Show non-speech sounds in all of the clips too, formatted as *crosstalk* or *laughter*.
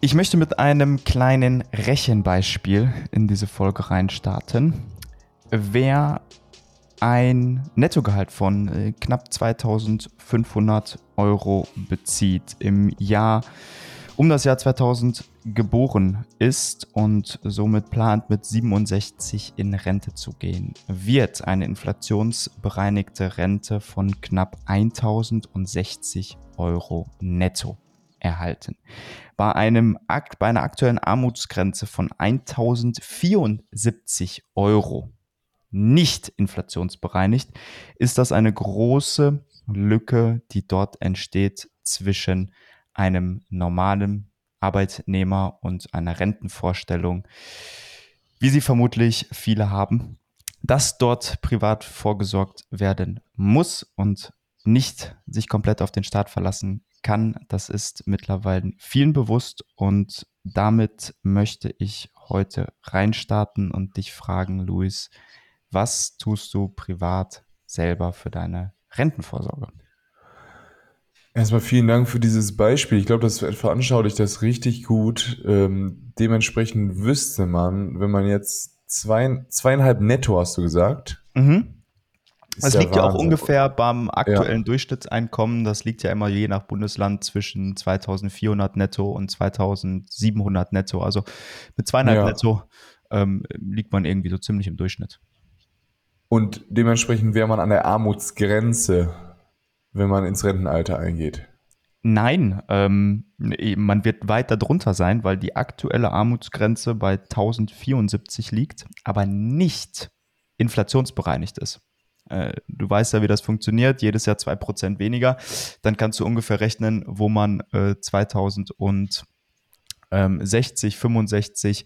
Ich möchte mit einem kleinen Rechenbeispiel in diese Folge reinstarten. Wer ein Nettogehalt von äh, knapp 2500 Euro bezieht im Jahr um das Jahr 2000 geboren ist und somit plant mit 67 in Rente zu gehen, wird eine inflationsbereinigte Rente von knapp 1060 Euro netto erhalten. Bei, einem, bei einer aktuellen Armutsgrenze von 1074 Euro nicht inflationsbereinigt, ist das eine große Lücke, die dort entsteht zwischen einem normalen Arbeitnehmer und einer Rentenvorstellung, wie sie vermutlich viele haben, dass dort privat vorgesorgt werden muss und nicht sich komplett auf den Staat verlassen kann. Das ist mittlerweile vielen bewusst und damit möchte ich heute reinstarten und dich fragen, Luis, was tust du privat selber für deine Rentenvorsorge? Erstmal vielen Dank für dieses Beispiel. Ich glaube, das veranschaulicht das richtig gut. Ähm, dementsprechend wüsste man, wenn man jetzt zwei, zweieinhalb netto, hast du gesagt. Mhm. Es liegt ja auch ungefähr beim aktuellen ja. Durchschnittseinkommen, das liegt ja immer je nach Bundesland zwischen 2400 netto und 2700 netto. Also mit zweieinhalb ja. netto ähm, liegt man irgendwie so ziemlich im Durchschnitt. Und dementsprechend wäre man an der Armutsgrenze, wenn man ins Rentenalter eingeht. Nein, ähm, man wird weiter drunter sein, weil die aktuelle Armutsgrenze bei 1074 liegt, aber nicht inflationsbereinigt ist. Äh, du weißt ja, wie das funktioniert, jedes Jahr 2% weniger. Dann kannst du ungefähr rechnen, wo man äh, 2060, 65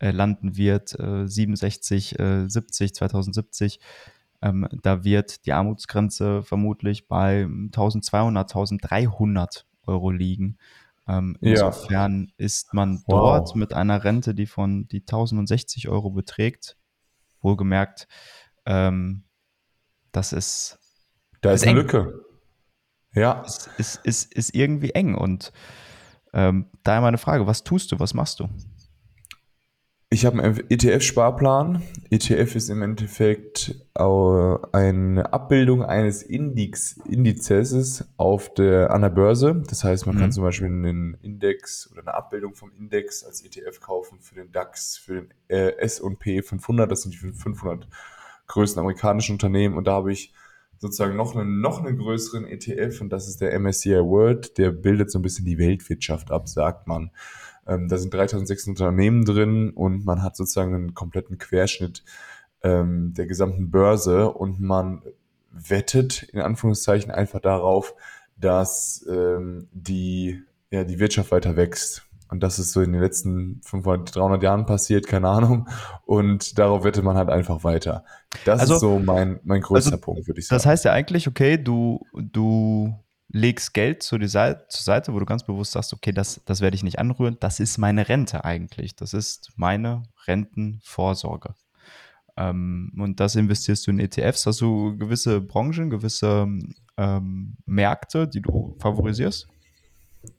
äh, landen wird, äh, 67, äh, 70, 2070. Ähm, da wird die Armutsgrenze vermutlich bei 1200, 1300 Euro liegen. Ähm, insofern ja. ist man dort wow. mit einer Rente, die von die 1060 Euro beträgt, wohlgemerkt, ähm, das ist. Da ist, ist eine eng. Lücke. Ja. Es ist, ist, ist irgendwie eng. Und ähm, daher meine Frage: Was tust du? Was machst du? Ich habe einen ETF-Sparplan. ETF ist im Endeffekt eine Abbildung eines Index, Indizes auf der, an der Börse. Das heißt, man mhm. kann zum Beispiel einen Index oder eine Abbildung vom Index als ETF kaufen für den DAX, für den äh, S&P 500. Das sind die 500 größten amerikanischen Unternehmen. Und da habe ich sozusagen noch einen, noch einen größeren ETF und das ist der MSCI World. Der bildet so ein bisschen die Weltwirtschaft ab, sagt man. Ähm, da sind 3600 Unternehmen drin und man hat sozusagen einen kompletten Querschnitt ähm, der gesamten Börse und man wettet in Anführungszeichen einfach darauf, dass ähm, die, ja, die Wirtschaft weiter wächst. Und das ist so in den letzten 500, 300 Jahren passiert, keine Ahnung. Und darauf wettet man halt einfach weiter. Das also, ist so mein, mein größter also, Punkt, würde ich sagen. Das heißt ja eigentlich, okay, du, du legst Geld zu die Seite, zur Seite, wo du ganz bewusst sagst, okay, das, das werde ich nicht anrühren, das ist meine Rente eigentlich. Das ist meine Rentenvorsorge. Ähm, und das investierst du in ETFs. Hast du gewisse Branchen, gewisse ähm, Märkte, die du favorisierst?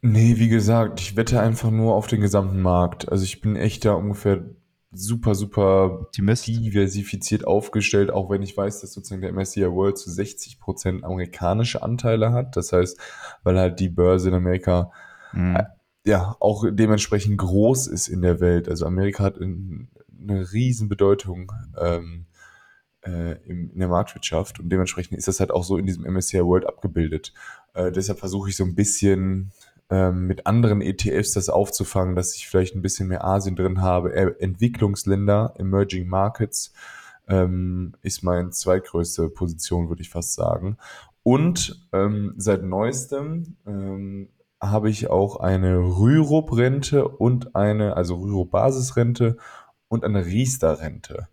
Nee, wie gesagt, ich wette einfach nur auf den gesamten Markt. Also ich bin echt da ungefähr super, super Optimist. diversifiziert aufgestellt, auch wenn ich weiß, dass sozusagen der MSCI World zu 60 Prozent amerikanische Anteile hat. Das heißt, weil halt die Börse in Amerika mhm. äh, ja auch dementsprechend groß ist in der Welt. Also Amerika hat in, eine riesen Bedeutung ähm, äh, in, in der Marktwirtschaft und dementsprechend ist das halt auch so in diesem MSCI World abgebildet. Äh, deshalb versuche ich so ein bisschen ähm, mit anderen ETFs das aufzufangen, dass ich vielleicht ein bisschen mehr Asien drin habe. Entwicklungsländer, Emerging Markets ähm, ist meine zweitgrößte Position, würde ich fast sagen. Und ähm, seit neuestem ähm, habe ich auch eine Rürup-Rente und eine, also Rürup-Basisrente und eine Riester-Rente.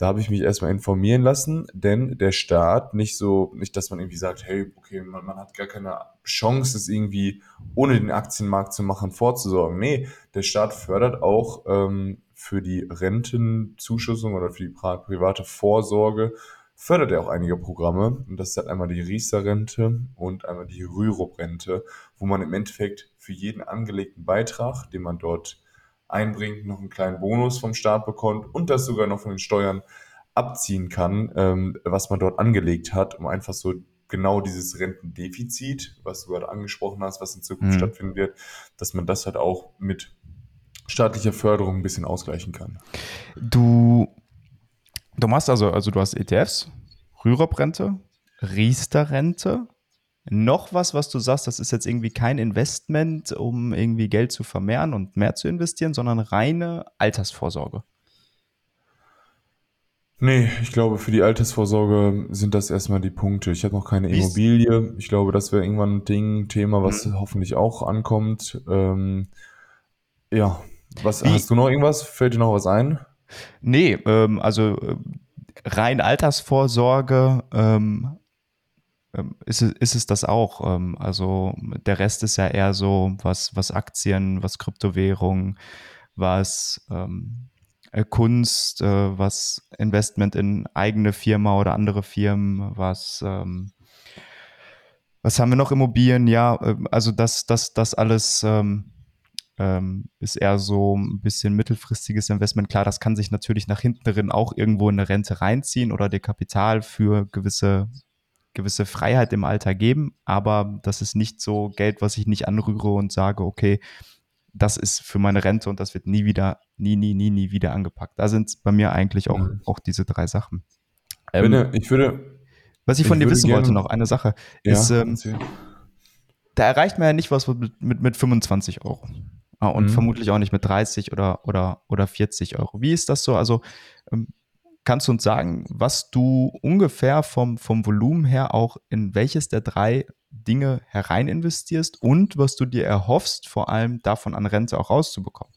Da habe ich mich erstmal informieren lassen, denn der Staat nicht so, nicht, dass man irgendwie sagt, hey, okay, man, man hat gar keine Chance, es irgendwie ohne den Aktienmarkt zu machen, vorzusorgen. Nee, der Staat fördert auch ähm, für die Rentenzuschussung oder für die private Vorsorge fördert er auch einige Programme. Und das ist halt einmal die Riester-Rente und einmal die Rürup-Rente, wo man im Endeffekt für jeden angelegten Beitrag, den man dort einbringt, noch einen kleinen Bonus vom Staat bekommt und das sogar noch von den Steuern abziehen kann, ähm, was man dort angelegt hat, um einfach so genau dieses Rentendefizit, was du gerade angesprochen hast, was in Zukunft mhm. stattfinden wird, dass man das halt auch mit staatlicher Förderung ein bisschen ausgleichen kann. Du Du machst also, also du hast ETFs, Rürup-Rente, Riester-Rente, noch was, was du sagst, das ist jetzt irgendwie kein Investment, um irgendwie Geld zu vermehren und mehr zu investieren, sondern reine Altersvorsorge. Nee, ich glaube, für die Altersvorsorge sind das erstmal die Punkte. Ich habe noch keine Immobilie. Ich glaube, das wäre irgendwann ein Ding, Thema, was mhm. hoffentlich auch ankommt. Ähm, ja, was Wie? hast du noch irgendwas? Fällt dir noch was ein? Nee, ähm, also äh, rein Altersvorsorge ähm, ist, es, ist es das auch. Ähm, also der Rest ist ja eher so, was, was Aktien, was Kryptowährung, was ähm, äh, Kunst, äh, was Investment in eigene Firma oder andere Firmen, was ähm, was haben wir noch Immobilien? Ja, äh, also das, das, das alles ähm, ähm, ist eher so ein bisschen mittelfristiges Investment. Klar, das kann sich natürlich nach hinten drin auch irgendwo in eine Rente reinziehen oder dir Kapital für gewisse, gewisse Freiheit im Alter geben. Aber das ist nicht so Geld, was ich nicht anrühre und sage, okay, das ist für meine Rente und das wird nie wieder, nie, nie, nie, nie wieder angepackt. Da sind bei mir eigentlich auch, mhm. auch diese drei Sachen. Ähm, ich würde, was ich von ich dir wissen wollte noch, eine Sache, ja, ist, ähm, da erreicht man ja nicht was mit, mit, mit 25 Euro. Ah, und mhm. vermutlich auch nicht mit 30 oder, oder, oder 40 Euro. Wie ist das so? Also ähm, kannst du uns sagen, was du ungefähr vom, vom Volumen her auch in welches der drei Dinge herein investierst und was du dir erhoffst, vor allem davon an Rente auch rauszubekommen?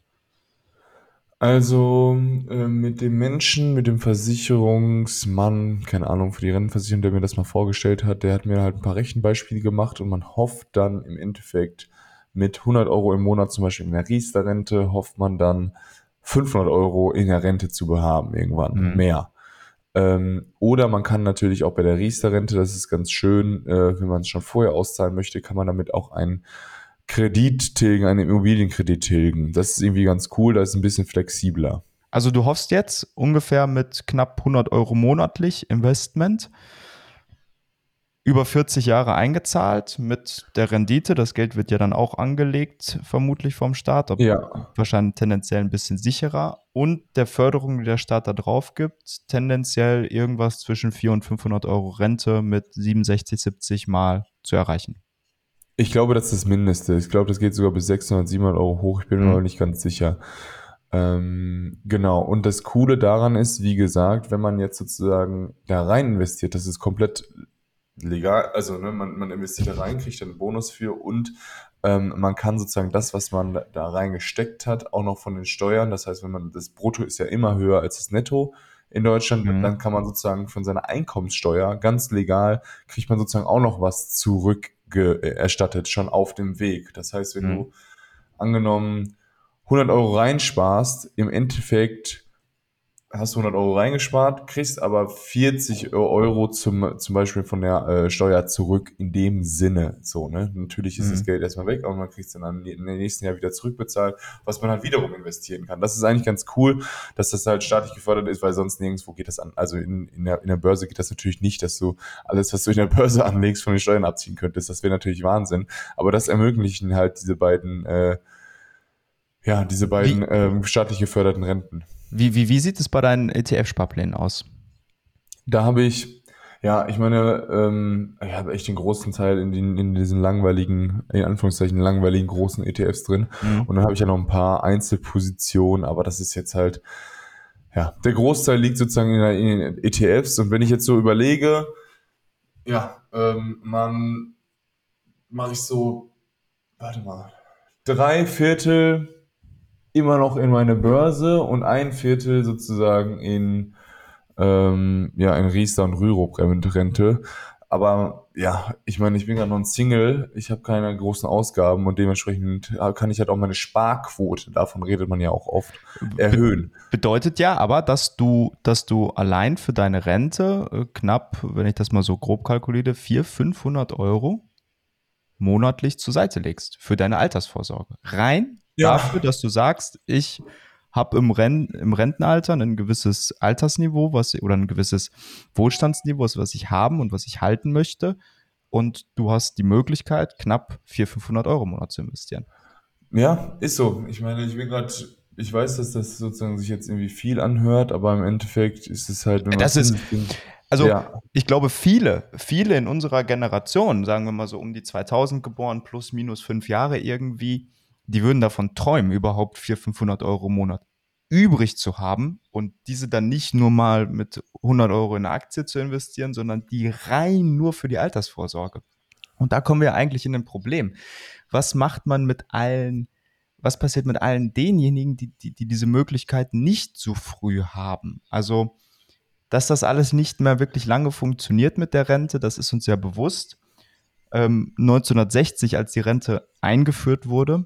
Also äh, mit dem Menschen, mit dem Versicherungsmann, keine Ahnung, für die Rentenversicherung, der mir das mal vorgestellt hat, der hat mir halt ein paar Rechenbeispiele gemacht und man hofft dann im Endeffekt mit 100 Euro im Monat zum Beispiel in der Riester-Rente hofft man dann 500 Euro in der Rente zu haben irgendwann mhm. mehr. Ähm, oder man kann natürlich auch bei der Riester-Rente, das ist ganz schön, äh, wenn man es schon vorher auszahlen möchte, kann man damit auch einen Kredit tilgen, einen Immobilienkredit tilgen. Das ist irgendwie ganz cool, das ist ein bisschen flexibler. Also du hoffst jetzt ungefähr mit knapp 100 Euro monatlich Investment über 40 Jahre eingezahlt mit der Rendite. Das Geld wird ja dann auch angelegt, vermutlich vom Staat, aber ja. wahrscheinlich tendenziell ein bisschen sicherer. Und der Förderung, die der Staat da drauf gibt, tendenziell irgendwas zwischen 400 und 500 Euro Rente mit 67, 70 Mal zu erreichen. Ich glaube, das ist das Mindeste. Ich glaube, das geht sogar bis 600, 700 Euro hoch. Ich bin mir mhm. noch nicht ganz sicher. Ähm, genau. Und das Coole daran ist, wie gesagt, wenn man jetzt sozusagen da rein investiert, das ist komplett legal, also ne, man, man investiert da rein, kriegt einen Bonus für und ähm, man kann sozusagen das, was man da reingesteckt hat, auch noch von den Steuern, das heißt, wenn man das Brutto ist ja immer höher als das Netto in Deutschland, mhm. dann kann man sozusagen von seiner Einkommenssteuer ganz legal, kriegt man sozusagen auch noch was zurückerstattet, schon auf dem Weg. Das heißt, wenn mhm. du angenommen 100 Euro reinsparst, im Endeffekt hast du 100 Euro reingespart, kriegst aber 40 Euro zum, zum Beispiel von der äh, Steuer zurück in dem Sinne. So, ne? Natürlich ist mhm. das Geld erstmal weg, aber man kriegt es dann im nächsten Jahr wieder zurückbezahlt, was man halt wiederum investieren kann. Das ist eigentlich ganz cool, dass das halt staatlich gefördert ist, weil sonst nirgendwo geht das an. Also in, in, der, in der Börse geht das natürlich nicht, dass du alles, was du in der Börse anlegst, von den Steuern abziehen könntest. Das wäre natürlich Wahnsinn. Aber das ermöglichen halt diese beiden, äh, ja, diese beiden ähm, staatlich geförderten Renten. Wie, wie, wie sieht es bei deinen ETF-Sparplänen aus? Da habe ich, ja, ich meine, ähm, ich habe echt den großen Teil in, den, in diesen langweiligen, in Anführungszeichen langweiligen großen ETFs drin. Mhm. Und dann habe ich ja noch ein paar Einzelpositionen, aber das ist jetzt halt, ja, der Großteil liegt sozusagen in, in den ETFs. Und wenn ich jetzt so überlege, ja, ähm, man mache ich so, warte mal, drei Viertel immer noch in meine Börse und ein Viertel sozusagen in, ähm, ja, in Riester und Rürup-Rente. aber ja, ich meine, ich bin gerade noch ein Single, ich habe keine großen Ausgaben und dementsprechend kann ich halt auch meine Sparquote, davon redet man ja auch oft, erhöhen. Bedeutet ja aber, dass du, dass du allein für deine Rente äh, knapp, wenn ich das mal so grob kalkuliere, 400, 500 Euro monatlich zur Seite legst für deine Altersvorsorge. Rein ja. dafür, dass du sagst, ich habe im, Ren im Rentenalter ein gewisses Altersniveau was, oder ein gewisses Wohlstandsniveau, was ich haben und was ich halten möchte. Und du hast die Möglichkeit, knapp 400, 500 Euro im Monat zu investieren. Ja, ist so. Ich meine, ich bin gerade ich weiß, dass das sozusagen sich jetzt irgendwie viel anhört, aber im Endeffekt ist es halt, wenn das ist, also ja. ich glaube, viele, viele in unserer Generation, sagen wir mal so um die 2000 geboren, plus minus fünf Jahre irgendwie, die würden davon träumen, überhaupt 400, 500 Euro im Monat übrig zu haben und diese dann nicht nur mal mit 100 Euro in eine Aktie zu investieren, sondern die rein nur für die Altersvorsorge. Und da kommen wir eigentlich in ein Problem. Was macht man mit allen, was passiert mit allen denjenigen, die, die, die diese Möglichkeit nicht so früh haben? Also, dass das alles nicht mehr wirklich lange funktioniert mit der Rente, das ist uns ja bewusst. Ähm, 1960, als die Rente eingeführt wurde,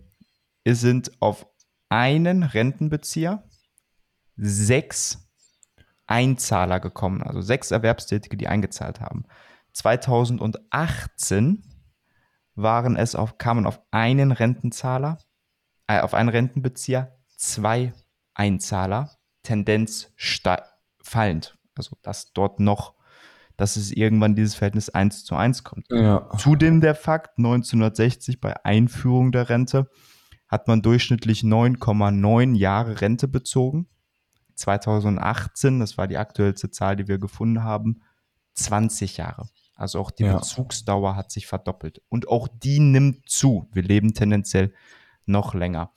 sind auf einen Rentenbezieher sechs Einzahler gekommen, also sechs Erwerbstätige, die eingezahlt haben. 2018 waren es auf, kamen auf einen Rentenzahler, äh, auf einen Rentenbezieher zwei Einzahler, Tendenz fallend. Also dass dort noch, dass es irgendwann dieses Verhältnis 1 zu 1 kommt. Ja. Zudem der Fakt, 1960 bei Einführung der Rente hat man durchschnittlich 9,9 Jahre Rente bezogen. 2018, das war die aktuellste Zahl, die wir gefunden haben, 20 Jahre. Also auch die ja. Bezugsdauer hat sich verdoppelt. Und auch die nimmt zu. Wir leben tendenziell noch länger.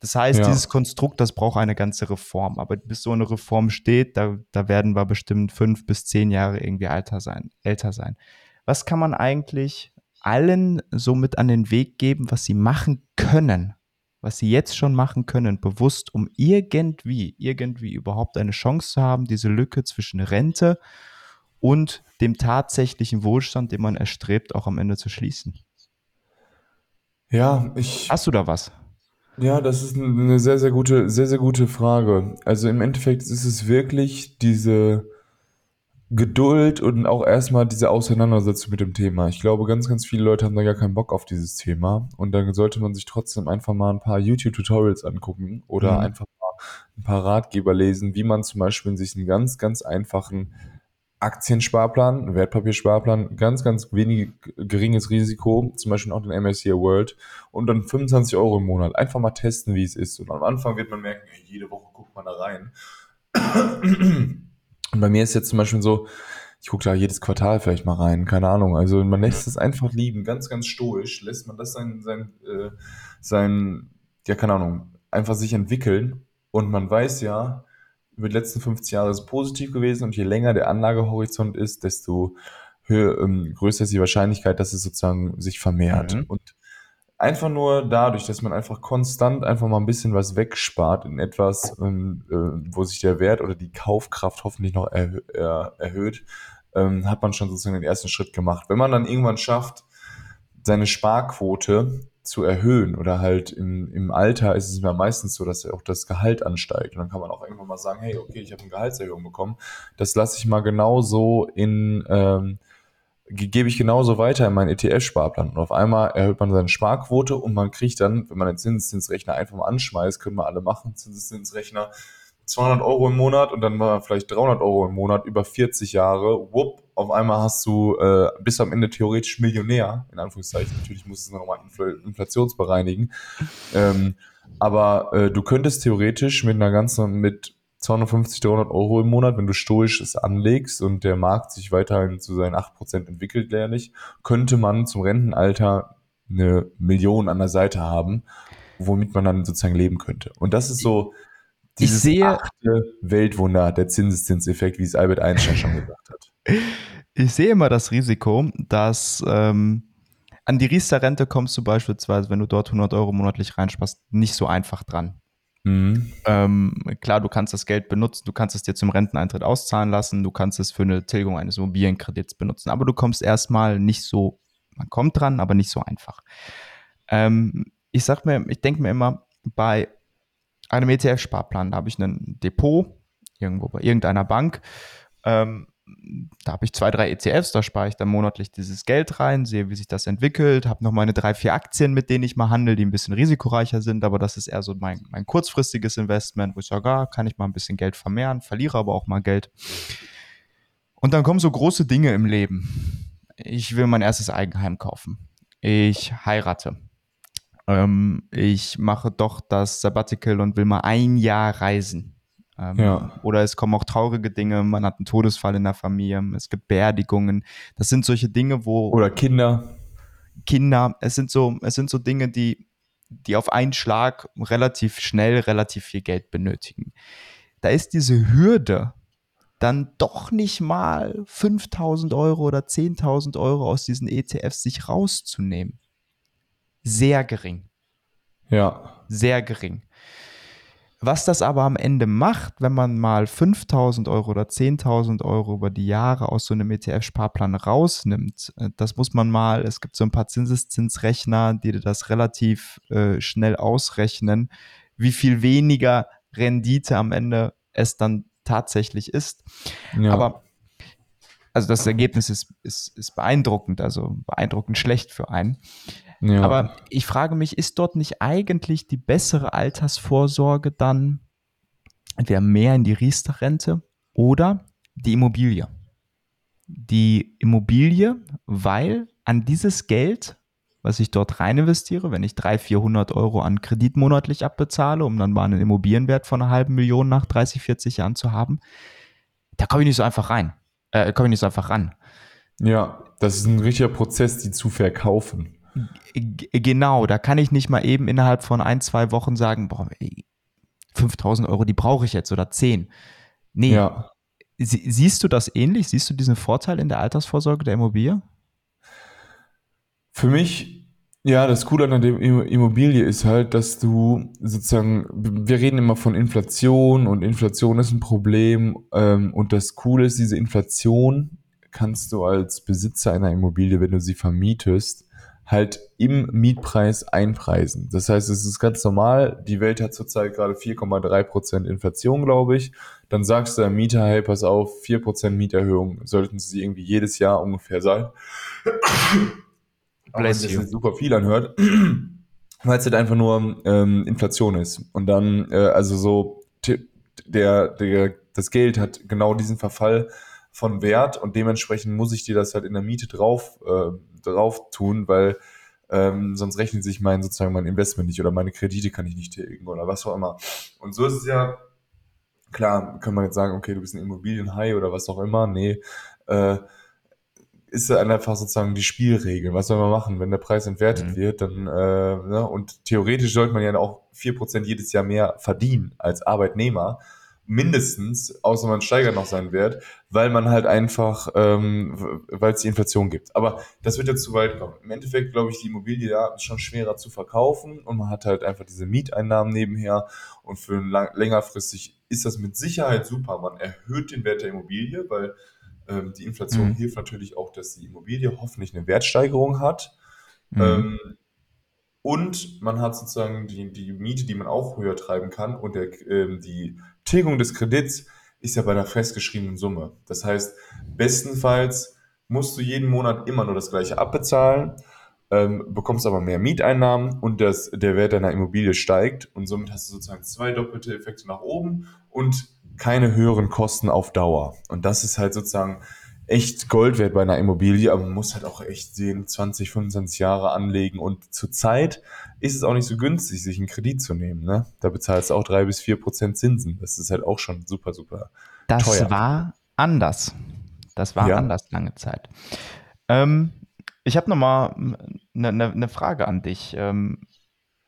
Das heißt, ja. dieses Konstrukt, das braucht eine ganze Reform. Aber bis so eine Reform steht, da, da werden wir bestimmt fünf bis zehn Jahre irgendwie älter sein, älter sein. Was kann man eigentlich allen so mit an den Weg geben, was sie machen können, was sie jetzt schon machen können, bewusst, um irgendwie, irgendwie überhaupt eine Chance zu haben, diese Lücke zwischen Rente und dem tatsächlichen Wohlstand, den man erstrebt, auch am Ende zu schließen? Ja, ich. Hast du da was? Ja, das ist eine sehr, sehr gute, sehr, sehr gute Frage. Also im Endeffekt ist es wirklich diese, Geduld und auch erstmal diese Auseinandersetzung mit dem Thema. Ich glaube, ganz, ganz viele Leute haben da gar keinen Bock auf dieses Thema. Und dann sollte man sich trotzdem einfach mal ein paar YouTube-Tutorials angucken oder mhm. einfach mal ein paar Ratgeber lesen, wie man zum Beispiel sich einen ganz, ganz einfachen Aktiensparplan, Wertpapiersparplan, ganz, ganz wenig geringes Risiko, zum Beispiel auch den MSCI World und dann 25 Euro im Monat. Einfach mal testen, wie es ist. Und am Anfang wird man merken, jede Woche guckt man da rein. Und bei mir ist jetzt zum Beispiel so, ich gucke da jedes Quartal vielleicht mal rein, keine Ahnung. Also man lässt es einfach lieben, ganz, ganz stoisch, lässt man das sein, sein, äh, sein, ja, keine Ahnung, einfach sich entwickeln. Und man weiß ja, über die letzten 50 Jahre ist es positiv gewesen und je länger der Anlagehorizont ist, desto höher, ähm, größer ist die Wahrscheinlichkeit, dass es sozusagen sich vermehrt. Mhm. Und einfach nur dadurch, dass man einfach konstant einfach mal ein bisschen was wegspart in etwas, ähm, äh, wo sich der Wert oder die Kaufkraft hoffentlich noch erhö er erhöht, ähm, hat man schon sozusagen den ersten Schritt gemacht. Wenn man dann irgendwann schafft, seine Sparquote zu erhöhen oder halt im, im Alter ist es ja meistens so, dass auch das Gehalt ansteigt. Und dann kann man auch irgendwann mal sagen, hey, okay, ich habe eine Gehaltserhöhung bekommen. Das lasse ich mal genauso in, ähm, gebe ich genauso weiter in meinen ETF-Sparplan. Und auf einmal erhöht man seine Sparquote und man kriegt dann, wenn man den Zinseszinsrechner einfach mal anschmeißt, können wir alle machen, Zinseszinsrechner, 200 Euro im Monat und dann mal vielleicht 300 Euro im Monat über 40 Jahre. Wupp, auf einmal hast du, äh, bist am Ende theoretisch Millionär, in Anführungszeichen. Natürlich muss es nochmal inflationsbereinigen. Ähm, aber äh, du könntest theoretisch mit einer ganzen, mit 250, 300 Euro im Monat, wenn du stoisch es anlegst und der Markt sich weiterhin zu seinen 8% entwickelt, lernlich, könnte man zum Rentenalter eine Million an der Seite haben, womit man dann sozusagen leben könnte. Und das ist so dieses ich sehe, achte Weltwunder, der Zinseszinseffekt, wie es Albert Einstein schon gesagt hat. *laughs* Ich sehe immer das Risiko, dass ähm, an die Riester-Rente kommst du beispielsweise, wenn du dort 100 Euro monatlich reinsparst, nicht so einfach dran. Mhm. Ähm, klar, du kannst das Geld benutzen, du kannst es dir zum Renteneintritt auszahlen lassen, du kannst es für eine Tilgung eines Immobilienkredits benutzen, aber du kommst erstmal nicht so, man kommt dran, aber nicht so einfach. Ähm, ich sag mir, ich denke mir immer, bei einem ETF-Sparplan, da habe ich ein Depot irgendwo bei irgendeiner Bank. Ähm, da habe ich zwei, drei ETFs, da spare ich dann monatlich dieses Geld rein, sehe, wie sich das entwickelt, habe noch meine drei, vier Aktien, mit denen ich mal handle, die ein bisschen risikoreicher sind, aber das ist eher so mein, mein kurzfristiges Investment, wo ich sage, ah, kann ich mal ein bisschen Geld vermehren, verliere aber auch mal Geld. Und dann kommen so große Dinge im Leben. Ich will mein erstes Eigenheim kaufen. Ich heirate. Ähm, ich mache doch das Sabbatical und will mal ein Jahr reisen. Ähm, ja. Oder es kommen auch traurige Dinge, man hat einen Todesfall in der Familie, es gibt Beerdigungen. Das sind solche Dinge, wo. Oder Kinder. Kinder, es sind so, es sind so Dinge, die, die auf einen Schlag relativ schnell relativ viel Geld benötigen. Da ist diese Hürde, dann doch nicht mal 5000 Euro oder 10.000 Euro aus diesen ETFs sich rauszunehmen. Sehr gering. Ja. Sehr gering. Was das aber am Ende macht, wenn man mal 5000 Euro oder 10.000 Euro über die Jahre aus so einem ETF-Sparplan rausnimmt, äh, das muss man mal, es gibt so ein paar Zinseszinsrechner, die das relativ äh, schnell ausrechnen, wie viel weniger Rendite am Ende es dann tatsächlich ist. Ja. Aber also das Ergebnis ist, ist, ist beeindruckend, also beeindruckend schlecht für einen. Ja. Aber ich frage mich, ist dort nicht eigentlich die bessere Altersvorsorge dann entweder mehr in die Riester-Rente oder die Immobilie? Die Immobilie, weil an dieses Geld, was ich dort rein investiere, wenn ich 300, 400 Euro an Kredit monatlich abbezahle, um dann mal einen Immobilienwert von einer halben Million nach 30, 40 Jahren zu haben, da komme ich nicht so einfach rein. Äh, komme ich nicht so einfach ran. Ja, das ist ein richtiger Prozess, die zu verkaufen. Genau, da kann ich nicht mal eben innerhalb von ein, zwei Wochen sagen, boah, 5000 Euro, die brauche ich jetzt oder 10. Nee. Ja. Sie, siehst du das ähnlich? Siehst du diesen Vorteil in der Altersvorsorge der Immobilie? Für mich, ja, das Coole an der Immobilie ist halt, dass du sozusagen, wir reden immer von Inflation und Inflation ist ein Problem. Ähm, und das Coole ist, diese Inflation kannst du als Besitzer einer Immobilie, wenn du sie vermietest, halt im Mietpreis einpreisen. Das heißt, es ist ganz normal. Die Welt hat zurzeit gerade 4,3% Inflation, glaube ich. Dann sagst du der Mieter, hey, pass auf, 4% Mieterhöhung sollten sie irgendwie jedes Jahr ungefähr sein. Bless you. Das super viel anhört. *clears throat* Weil es halt einfach nur ähm, Inflation ist. Und dann, äh, also so, der, der, das Geld hat genau diesen Verfall von Wert und dementsprechend muss ich dir das halt in der Miete drauf äh, drauf tun, weil ähm, sonst rechnet sich mein sozusagen mein Investment nicht oder meine Kredite kann ich nicht tilgen oder was auch immer. Und so ist es ja, klar, kann man jetzt sagen, okay, du bist ein Immobilienhai oder was auch immer. Nee, äh, ist einfach sozusagen die Spielregel. Was soll man machen? Wenn der Preis entwertet mhm. wird, dann, äh, ne? und theoretisch sollte man ja auch vier Prozent jedes Jahr mehr verdienen als Arbeitnehmer mindestens, außer man steigert noch seinen Wert, weil man halt einfach, ähm, weil es die Inflation gibt. Aber das wird jetzt zu weit kommen. Im Endeffekt glaube ich, die Immobilie ja ist schon schwerer zu verkaufen und man hat halt einfach diese Mieteinnahmen nebenher und für lang, längerfristig ist das mit Sicherheit super. Man erhöht den Wert der Immobilie, weil ähm, die Inflation mhm. hilft natürlich auch, dass die Immobilie hoffentlich eine Wertsteigerung hat. Mhm. Ähm, und man hat sozusagen die, die Miete, die man auch höher treiben kann und der, ähm, die Tilgung des Kredits ist ja bei einer festgeschriebenen Summe. Das heißt, bestenfalls musst du jeden Monat immer nur das gleiche abbezahlen, ähm, bekommst aber mehr Mieteinnahmen und das, der Wert deiner Immobilie steigt und somit hast du sozusagen zwei doppelte Effekte nach oben und keine höheren Kosten auf Dauer. Und das ist halt sozusagen echt Gold wert bei einer Immobilie, aber man muss halt auch echt sehen, 20, 25 Jahre anlegen und zurzeit ist es auch nicht so günstig, sich einen Kredit zu nehmen. Ne? Da bezahlst du auch drei bis vier Prozent Zinsen. Das ist halt auch schon super, super das teuer. Das war anders. Das war ja. anders lange Zeit. Ähm, ich habe nochmal eine ne, ne Frage an dich. Ähm,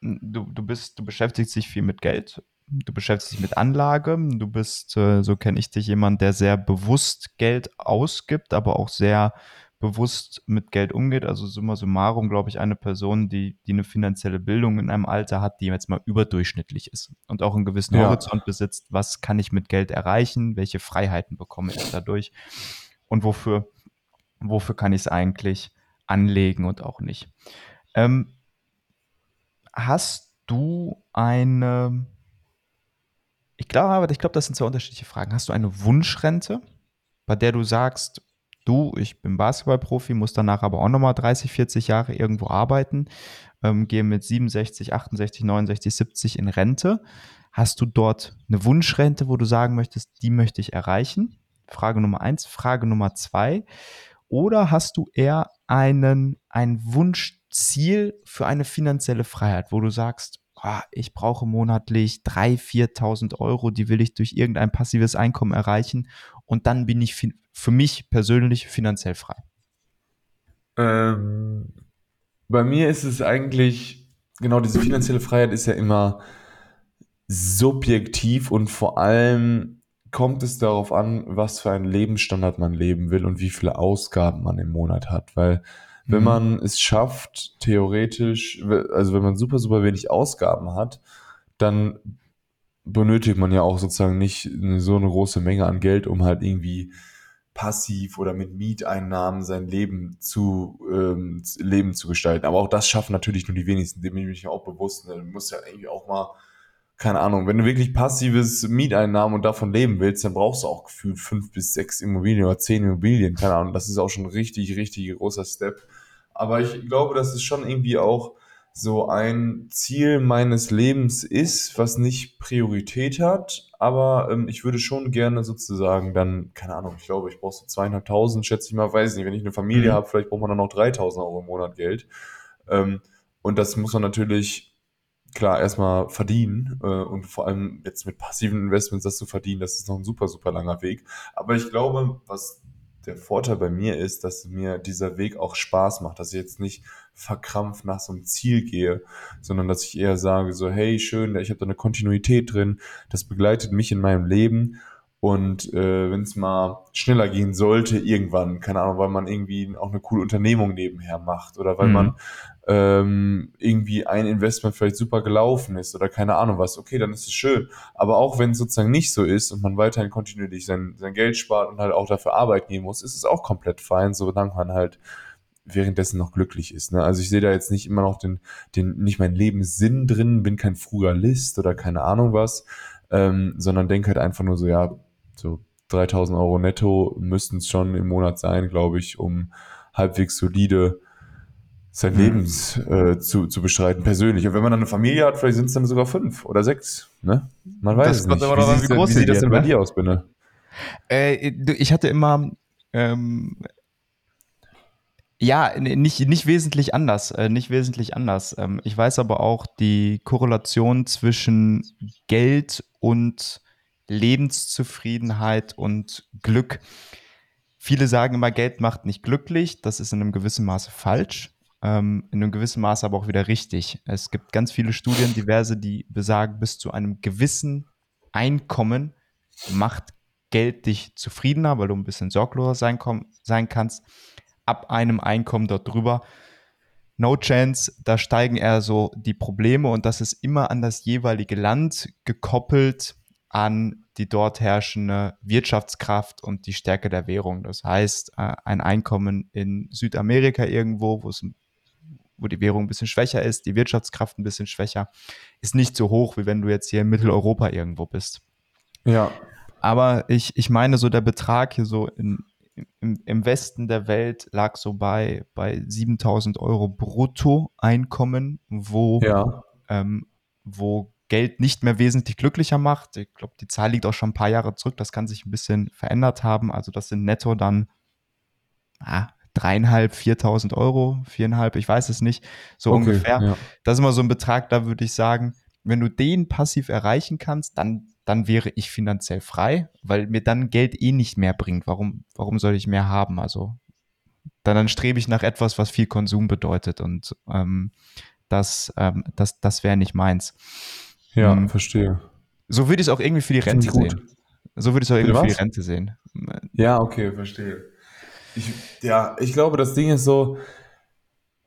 du, du, bist, du beschäftigst dich viel mit Geld du beschäftigst dich mit Anlage, du bist, äh, so kenne ich dich, jemand, der sehr bewusst Geld ausgibt, aber auch sehr bewusst mit Geld umgeht. Also summa summarum, glaube ich, eine Person, die, die eine finanzielle Bildung in einem Alter hat, die jetzt mal überdurchschnittlich ist und auch einen gewissen ja. Horizont besitzt. Was kann ich mit Geld erreichen? Welche Freiheiten bekomme ich dadurch? Und wofür, wofür kann ich es eigentlich anlegen und auch nicht? Ähm, hast du eine, ich glaube, ich glaube, das sind zwei unterschiedliche Fragen. Hast du eine Wunschrente, bei der du sagst, du, ich bin Basketballprofi, muss danach aber auch nochmal 30, 40 Jahre irgendwo arbeiten, ähm, gehe mit 67, 68, 69, 70 in Rente. Hast du dort eine Wunschrente, wo du sagen möchtest, die möchte ich erreichen? Frage Nummer eins. Frage Nummer zwei. Oder hast du eher einen, ein Wunschziel für eine finanzielle Freiheit, wo du sagst, ich brauche monatlich 3.000, 4.000 Euro, die will ich durch irgendein passives Einkommen erreichen und dann bin ich für mich persönlich finanziell frei? Ähm, bei mir ist es eigentlich, genau, diese finanzielle Freiheit ist ja immer subjektiv und vor allem kommt es darauf an, was für einen Lebensstandard man leben will und wie viele Ausgaben man im Monat hat. Weil wenn mhm. man es schafft, theoretisch, also wenn man super, super wenig Ausgaben hat, dann benötigt man ja auch sozusagen nicht so eine große Menge an Geld, um halt irgendwie passiv oder mit Mieteinnahmen sein Leben zu ähm, Leben zu gestalten. Aber auch das schaffen natürlich nur die wenigsten, dem bin ich mich auch bewusst. Ne? Du musst ja irgendwie auch mal, keine Ahnung, wenn du wirklich passives Mieteinnahmen und davon leben willst, dann brauchst du auch gefühlt fünf bis sechs Immobilien oder zehn Immobilien, keine Ahnung. Das ist auch schon ein richtig, richtig großer Step. Aber ich glaube, das ist schon irgendwie auch so ein Ziel meines Lebens ist, was nicht Priorität hat, aber ähm, ich würde schon gerne sozusagen dann, keine Ahnung, ich glaube, ich brauche so zweieinhalbtausend, schätze ich mal, weiß nicht, wenn ich eine Familie mhm. habe, vielleicht braucht man dann noch 3000 Euro im Monat Geld. Ähm, und das muss man natürlich, klar, erstmal verdienen äh, und vor allem jetzt mit passiven Investments das zu verdienen, das ist noch ein super, super langer Weg. Aber ich glaube, was der Vorteil bei mir ist, dass mir dieser Weg auch Spaß macht, dass ich jetzt nicht verkrampft nach so einem Ziel gehe, sondern dass ich eher sage so, hey, schön, ich habe da eine Kontinuität drin, das begleitet mich in meinem Leben und äh, wenn es mal schneller gehen sollte, irgendwann, keine Ahnung, weil man irgendwie auch eine coole Unternehmung nebenher macht oder weil mhm. man ähm, irgendwie ein Investment vielleicht super gelaufen ist oder keine Ahnung was, okay, dann ist es schön. Aber auch wenn es sozusagen nicht so ist und man weiterhin kontinuierlich sein, sein Geld spart und halt auch dafür Arbeit nehmen muss, ist es auch komplett fein, solange man halt währenddessen noch glücklich ist. Ne? Also ich sehe da jetzt nicht immer noch den, den, nicht mein Lebenssinn drin, bin kein Frugalist oder keine Ahnung was, ähm, sondern denke halt einfach nur so, ja, 3000 Euro netto müssten es schon im Monat sein, glaube ich, um halbwegs solide sein mhm. Lebens äh, zu, zu bestreiten, persönlich. Und wenn man dann eine Familie hat, vielleicht sind es dann sogar fünf oder sechs. Ne? Man weiß das es nicht. Aber wie, wie, groß wie sieht das denn bei dir aus, Binne? Äh, ich hatte immer ähm, ja, nicht, nicht wesentlich anders, äh, nicht wesentlich anders. Ähm, ich weiß aber auch die Korrelation zwischen Geld und Lebenszufriedenheit und Glück. Viele sagen immer, Geld macht nicht glücklich. Das ist in einem gewissen Maße falsch ähm, in einem gewissen Maße aber auch wieder richtig. Es gibt ganz viele Studien, diverse, die besagen, bis zu einem gewissen Einkommen macht Geld dich zufriedener, weil du ein bisschen sorgloser sein, sein kannst. Ab einem Einkommen dort drüber, no chance, da steigen eher so die Probleme und das ist immer an das jeweilige Land gekoppelt an die dort herrschende Wirtschaftskraft und die Stärke der Währung. Das heißt, äh, ein Einkommen in Südamerika irgendwo, wo es wo die Währung ein bisschen schwächer ist, die Wirtschaftskraft ein bisschen schwächer, ist nicht so hoch, wie wenn du jetzt hier in Mitteleuropa irgendwo bist. Ja. Aber ich, ich meine, so der Betrag hier so in, im, im Westen der Welt lag so bei, bei 7000 Euro Bruttoeinkommen, wo, ja. ähm, wo Geld nicht mehr wesentlich glücklicher macht. Ich glaube, die Zahl liegt auch schon ein paar Jahre zurück. Das kann sich ein bisschen verändert haben. Also das sind netto dann ah, dreieinhalb, viertausend Euro, viereinhalb, ich weiß es nicht, so okay, ungefähr. Ja. Das ist immer so ein Betrag, da würde ich sagen, wenn du den passiv erreichen kannst, dann, dann wäre ich finanziell frei, weil mir dann Geld eh nicht mehr bringt. Warum, warum soll ich mehr haben? Also dann, dann strebe ich nach etwas, was viel Konsum bedeutet und ähm, das, ähm, das, das wäre nicht meins. Ja, ähm, verstehe. So würde ich es auch irgendwie für die Rente sehen. So würde ich es auch irgendwie für die Rente sehen. Ja, okay, verstehe. Ich, ja, ich glaube, das Ding ist so,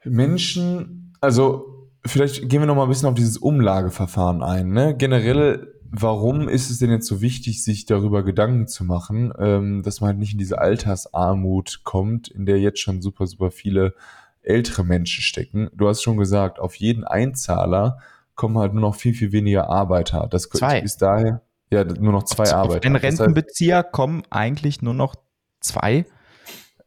Menschen, also vielleicht gehen wir noch mal ein bisschen auf dieses Umlageverfahren ein. Ne? Generell, warum ist es denn jetzt so wichtig, sich darüber Gedanken zu machen, ähm, dass man halt nicht in diese Altersarmut kommt, in der jetzt schon super, super viele ältere Menschen stecken? Du hast schon gesagt, auf jeden Einzahler kommen halt nur noch viel, viel weniger Arbeiter. Das zwei. ist daher, ja, nur noch zwei auf, Arbeiter. Auf den Rentenbezieher das heißt, kommen eigentlich nur noch zwei,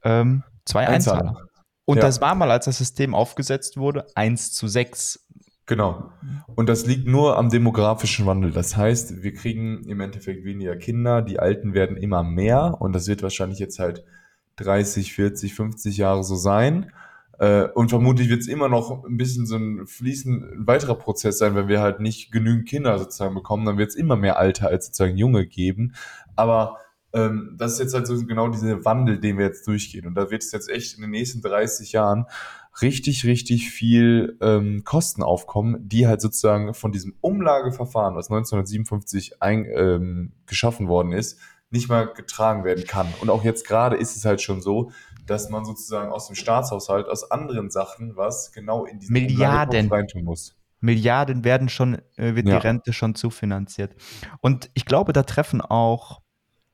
ähm, zwei Einzahler. Einzahler. Und ja. das war mal, als das System aufgesetzt wurde, 1 zu 6. Genau. Und das liegt nur am demografischen Wandel. Das heißt, wir kriegen im Endeffekt weniger Kinder, die Alten werden immer mehr und das wird wahrscheinlich jetzt halt 30, 40, 50 Jahre so sein. Äh, und vermutlich wird es immer noch ein bisschen so ein fließend weiterer Prozess sein, wenn wir halt nicht genügend Kinder sozusagen bekommen, dann wird es immer mehr Alte als sozusagen Junge geben. Aber ähm, das ist jetzt halt so genau dieser Wandel, den wir jetzt durchgehen. Und da wird es jetzt echt in den nächsten 30 Jahren richtig, richtig viel ähm, Kosten aufkommen, die halt sozusagen von diesem Umlageverfahren, was 1957 ein, ähm, geschaffen worden ist, nicht mal getragen werden kann. Und auch jetzt gerade ist es halt schon so, dass man sozusagen aus dem Staatshaushalt, aus anderen Sachen, was genau in diesen Milliarden reintun muss. Milliarden werden schon, äh, wird ja. die Rente schon zufinanziert. Und ich glaube, da treffen auch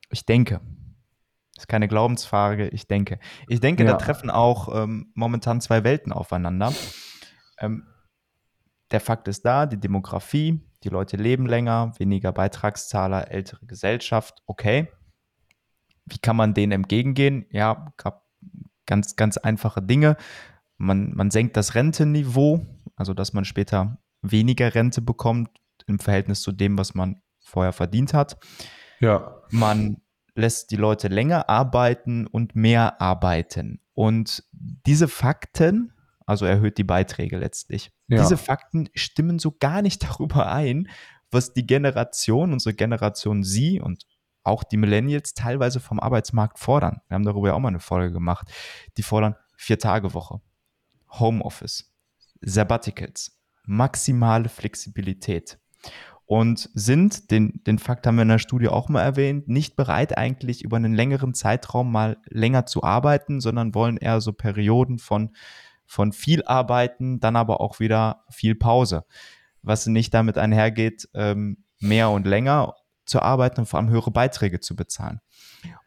ich denke. Das ist keine Glaubensfrage, ich denke. Ich denke, ja. da treffen auch ähm, momentan zwei Welten aufeinander. Ähm, der Fakt ist da, die Demografie, die Leute leben länger, weniger Beitragszahler, ältere Gesellschaft, okay. Wie kann man denen entgegengehen? Ja, ganz, ganz einfache Dinge. Man, man senkt das Rentenniveau, also dass man später weniger Rente bekommt im Verhältnis zu dem, was man vorher verdient hat. Ja. Man lässt die Leute länger arbeiten und mehr arbeiten. Und diese Fakten, also erhöht die Beiträge letztlich, ja. diese Fakten stimmen so gar nicht *laughs* darüber ein, was die Generation, unsere Generation Sie und auch die Millennials teilweise vom Arbeitsmarkt fordern. Wir haben darüber ja auch mal eine Folge gemacht. Die fordern Vier-Tage-Woche, Homeoffice, Sabbaticals, maximale Flexibilität und sind, den, den Fakt haben wir in der Studie auch mal erwähnt, nicht bereit eigentlich über einen längeren Zeitraum mal länger zu arbeiten, sondern wollen eher so Perioden von, von viel Arbeiten, dann aber auch wieder viel Pause. Was nicht damit einhergeht, ähm, mehr und länger zu arbeiten und vor allem höhere Beiträge zu bezahlen.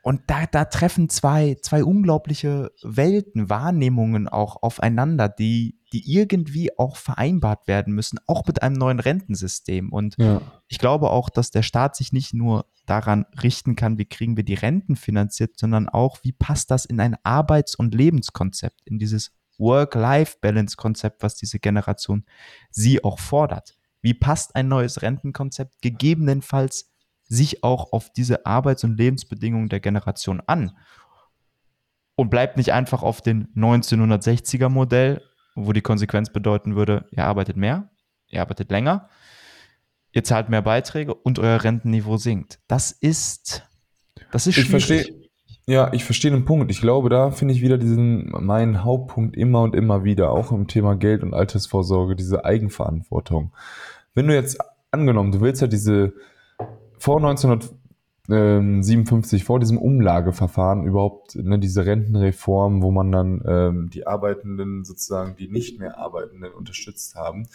Und da, da treffen zwei, zwei unglaubliche Welten, Wahrnehmungen auch aufeinander, die, die irgendwie auch vereinbart werden müssen, auch mit einem neuen Rentensystem. Und ja. ich glaube auch, dass der Staat sich nicht nur daran richten kann, wie kriegen wir die Renten finanziert, sondern auch, wie passt das in ein Arbeits- und Lebenskonzept, in dieses Work-Life-Balance-Konzept, was diese Generation sie auch fordert. Wie passt ein neues Rentenkonzept gegebenenfalls sich auch auf diese Arbeits- und Lebensbedingungen der Generation an und bleibt nicht einfach auf dem 1960er Modell, wo die Konsequenz bedeuten würde, ihr arbeitet mehr, ihr arbeitet länger, ihr zahlt mehr Beiträge und euer Rentenniveau sinkt. Das ist, das ist schwierig. Ich verstehe, ja, ich verstehe den Punkt. Ich glaube, da finde ich wieder diesen, meinen Hauptpunkt immer und immer wieder, auch im Thema Geld und Altersvorsorge, diese Eigenverantwortung. Wenn du jetzt angenommen, du willst ja diese, vor 1957, vor diesem Umlageverfahren überhaupt ne, diese Rentenreform, wo man dann ähm, die Arbeitenden sozusagen, die nicht mehr Arbeitenden unterstützt haben,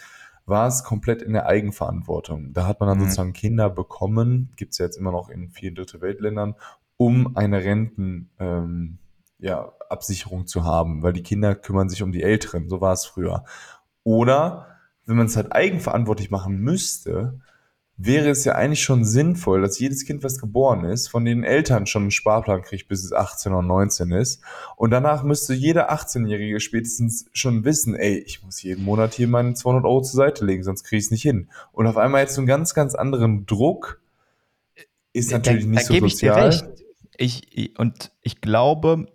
war es komplett in der Eigenverantwortung. Da hat man dann mhm. sozusagen Kinder bekommen, gibt es ja jetzt immer noch in vielen Dritte Weltländern, um eine Renten, ähm, ja, Absicherung zu haben, weil die Kinder kümmern sich um die Älteren, so war es früher. Oder wenn man es halt eigenverantwortlich machen müsste, wäre es ja eigentlich schon sinnvoll, dass jedes Kind, was geboren ist, von den Eltern schon einen Sparplan kriegt, bis es 18 oder 19 ist. Und danach müsste jeder 18-Jährige spätestens schon wissen, ey, ich muss jeden Monat hier meine 200 Euro zur Seite legen, sonst kriege ich es nicht hin. Und auf einmal jetzt so einen ganz, ganz anderen Druck ist natürlich da, nicht da so sozial. Ich dir recht. Ich, und ich glaube,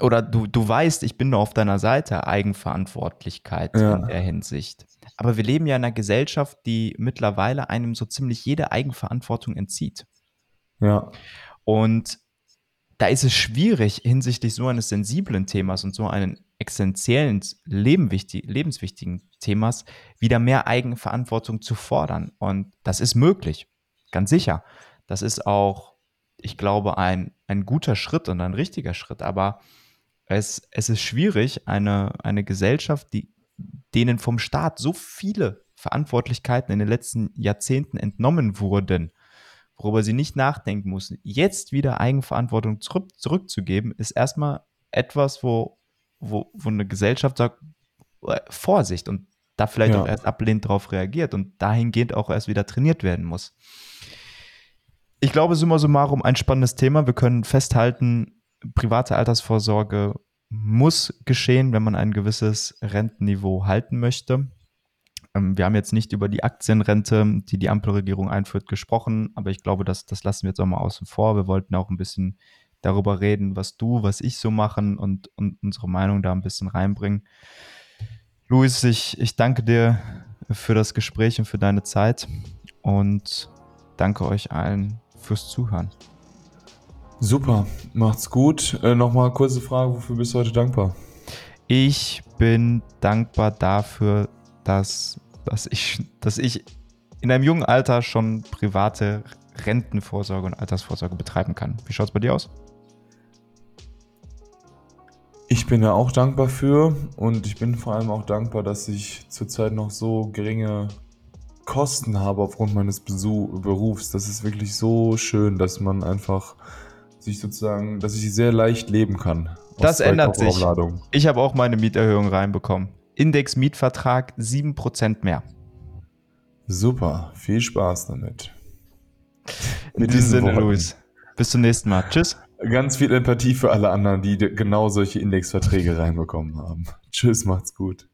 oder du, du weißt, ich bin nur auf deiner Seite, Eigenverantwortlichkeit ja. in der Hinsicht. Aber wir leben ja in einer Gesellschaft, die mittlerweile einem so ziemlich jede Eigenverantwortung entzieht. Ja. Und da ist es schwierig, hinsichtlich so eines sensiblen Themas und so einen essentiellen, lebenswichtigen Themas wieder mehr Eigenverantwortung zu fordern. Und das ist möglich, ganz sicher. Das ist auch, ich glaube, ein ein guter Schritt und ein richtiger Schritt, aber es, es ist schwierig, eine, eine Gesellschaft, die, denen vom Staat so viele Verantwortlichkeiten in den letzten Jahrzehnten entnommen wurden, worüber sie nicht nachdenken mussten, jetzt wieder Eigenverantwortung zurück, zurückzugeben, ist erstmal etwas, wo, wo, wo eine Gesellschaft sagt, äh, Vorsicht und da vielleicht ja. auch erst ablehnend darauf reagiert und dahingehend auch erst wieder trainiert werden muss. Ich glaube, summa summarum ein spannendes Thema. Wir können festhalten, private Altersvorsorge muss geschehen, wenn man ein gewisses Rentenniveau halten möchte. Ähm, wir haben jetzt nicht über die Aktienrente, die die Ampelregierung einführt, gesprochen, aber ich glaube, das, das lassen wir jetzt auch mal außen vor. Wir wollten auch ein bisschen darüber reden, was du, was ich so machen und, und unsere Meinung da ein bisschen reinbringen. Luis, ich, ich danke dir für das Gespräch und für deine Zeit und danke euch allen fürs Zuhören. Super, macht's gut. Äh, Nochmal kurze Frage, wofür bist du heute dankbar? Ich bin dankbar dafür, dass, dass, ich, dass ich in einem jungen Alter schon private Rentenvorsorge und Altersvorsorge betreiben kann. Wie schaut es bei dir aus? Ich bin da auch dankbar für und ich bin vor allem auch dankbar, dass ich zurzeit noch so geringe Kosten habe aufgrund meines Berufs. Das ist wirklich so schön, dass man einfach sich sozusagen, dass ich sehr leicht leben kann. Das ändert sich. Ich habe auch meine Mieterhöhung reinbekommen. Index-Mietvertrag 7% mehr. Super, viel Spaß damit. In diesem Sinne, Luis. Bis zum nächsten Mal. Tschüss. Ganz viel Empathie für alle anderen, die genau solche Indexverträge reinbekommen haben. Tschüss, macht's gut.